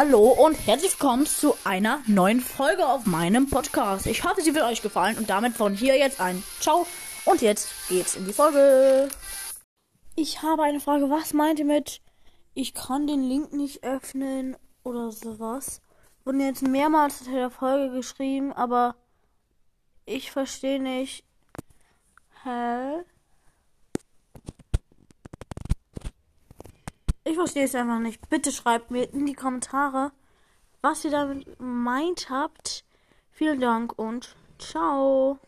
Hallo und herzlich willkommen zu einer neuen Folge auf meinem Podcast. Ich hoffe, sie wird euch gefallen und damit von hier jetzt ein Ciao und jetzt geht's in die Folge. Ich habe eine Frage. Was meint ihr mit ich kann den Link nicht öffnen oder sowas? Wurden jetzt mehrmals in der Folge geschrieben, aber ich verstehe nicht. Hä? Verstehe es einfach nicht. Bitte schreibt mir in die Kommentare, was ihr damit meint habt. Vielen Dank und ciao.